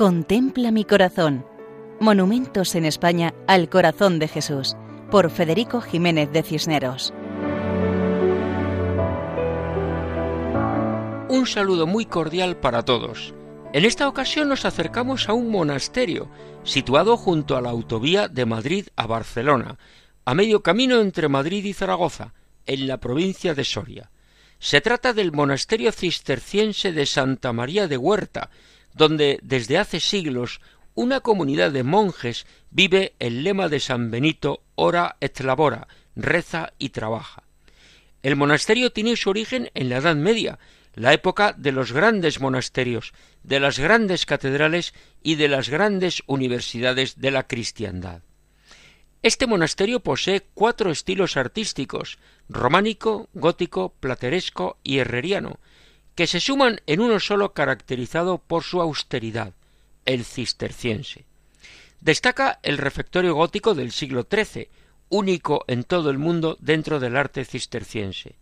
Contempla mi corazón. Monumentos en España al corazón de Jesús, por Federico Jiménez de Cisneros. Un saludo muy cordial para todos. En esta ocasión nos acercamos a un monasterio situado junto a la autovía de Madrid a Barcelona, a medio camino entre Madrid y Zaragoza, en la provincia de Soria. Se trata del monasterio cisterciense de Santa María de Huerta, donde desde hace siglos una comunidad de monjes vive el lema de San Benito ora et labora, reza y trabaja. El monasterio tiene su origen en la Edad Media, la época de los grandes monasterios, de las grandes catedrales y de las grandes universidades de la cristiandad. Este monasterio posee cuatro estilos artísticos románico, gótico, plateresco y herreriano, que se suman en uno solo caracterizado por su austeridad, el cisterciense. Destaca el refectorio gótico del siglo XIII, único en todo el mundo dentro del arte cisterciense.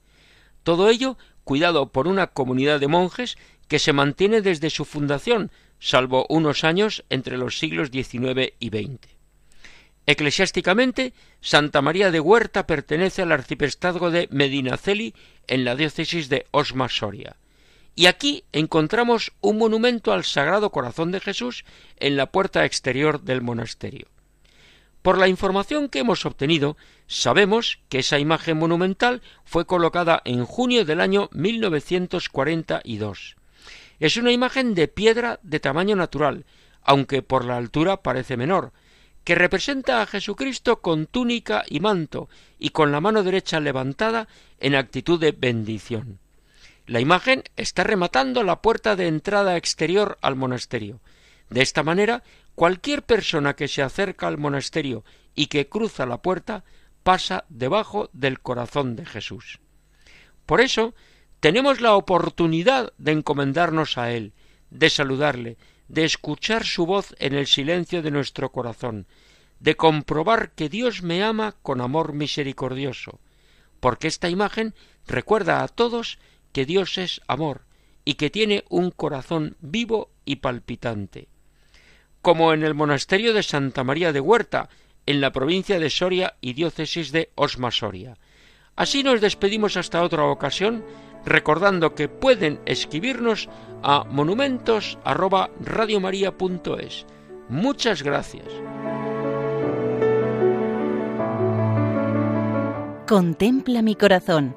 Todo ello cuidado por una comunidad de monjes que se mantiene desde su fundación, salvo unos años entre los siglos XIX y XX. Eclesiásticamente, Santa María de Huerta pertenece al arciprestazgo de Medinaceli en la diócesis de Osma Soria. Y aquí encontramos un monumento al Sagrado Corazón de Jesús en la puerta exterior del monasterio. Por la información que hemos obtenido, sabemos que esa imagen monumental fue colocada en junio del año 1942. Es una imagen de piedra de tamaño natural, aunque por la altura parece menor, que representa a Jesucristo con túnica y manto y con la mano derecha levantada en actitud de bendición. La imagen está rematando la puerta de entrada exterior al monasterio. De esta manera, cualquier persona que se acerca al monasterio y que cruza la puerta pasa debajo del corazón de Jesús. Por eso, tenemos la oportunidad de encomendarnos a Él, de saludarle, de escuchar su voz en el silencio de nuestro corazón, de comprobar que Dios me ama con amor misericordioso, porque esta imagen recuerda a todos que Dios es amor y que tiene un corazón vivo y palpitante. Como en el monasterio de Santa María de Huerta, en la provincia de Soria y diócesis de Osma Soria. Así nos despedimos hasta otra ocasión, recordando que pueden escribirnos a monumentos@radiomaria.es. Muchas gracias. Contempla mi corazón.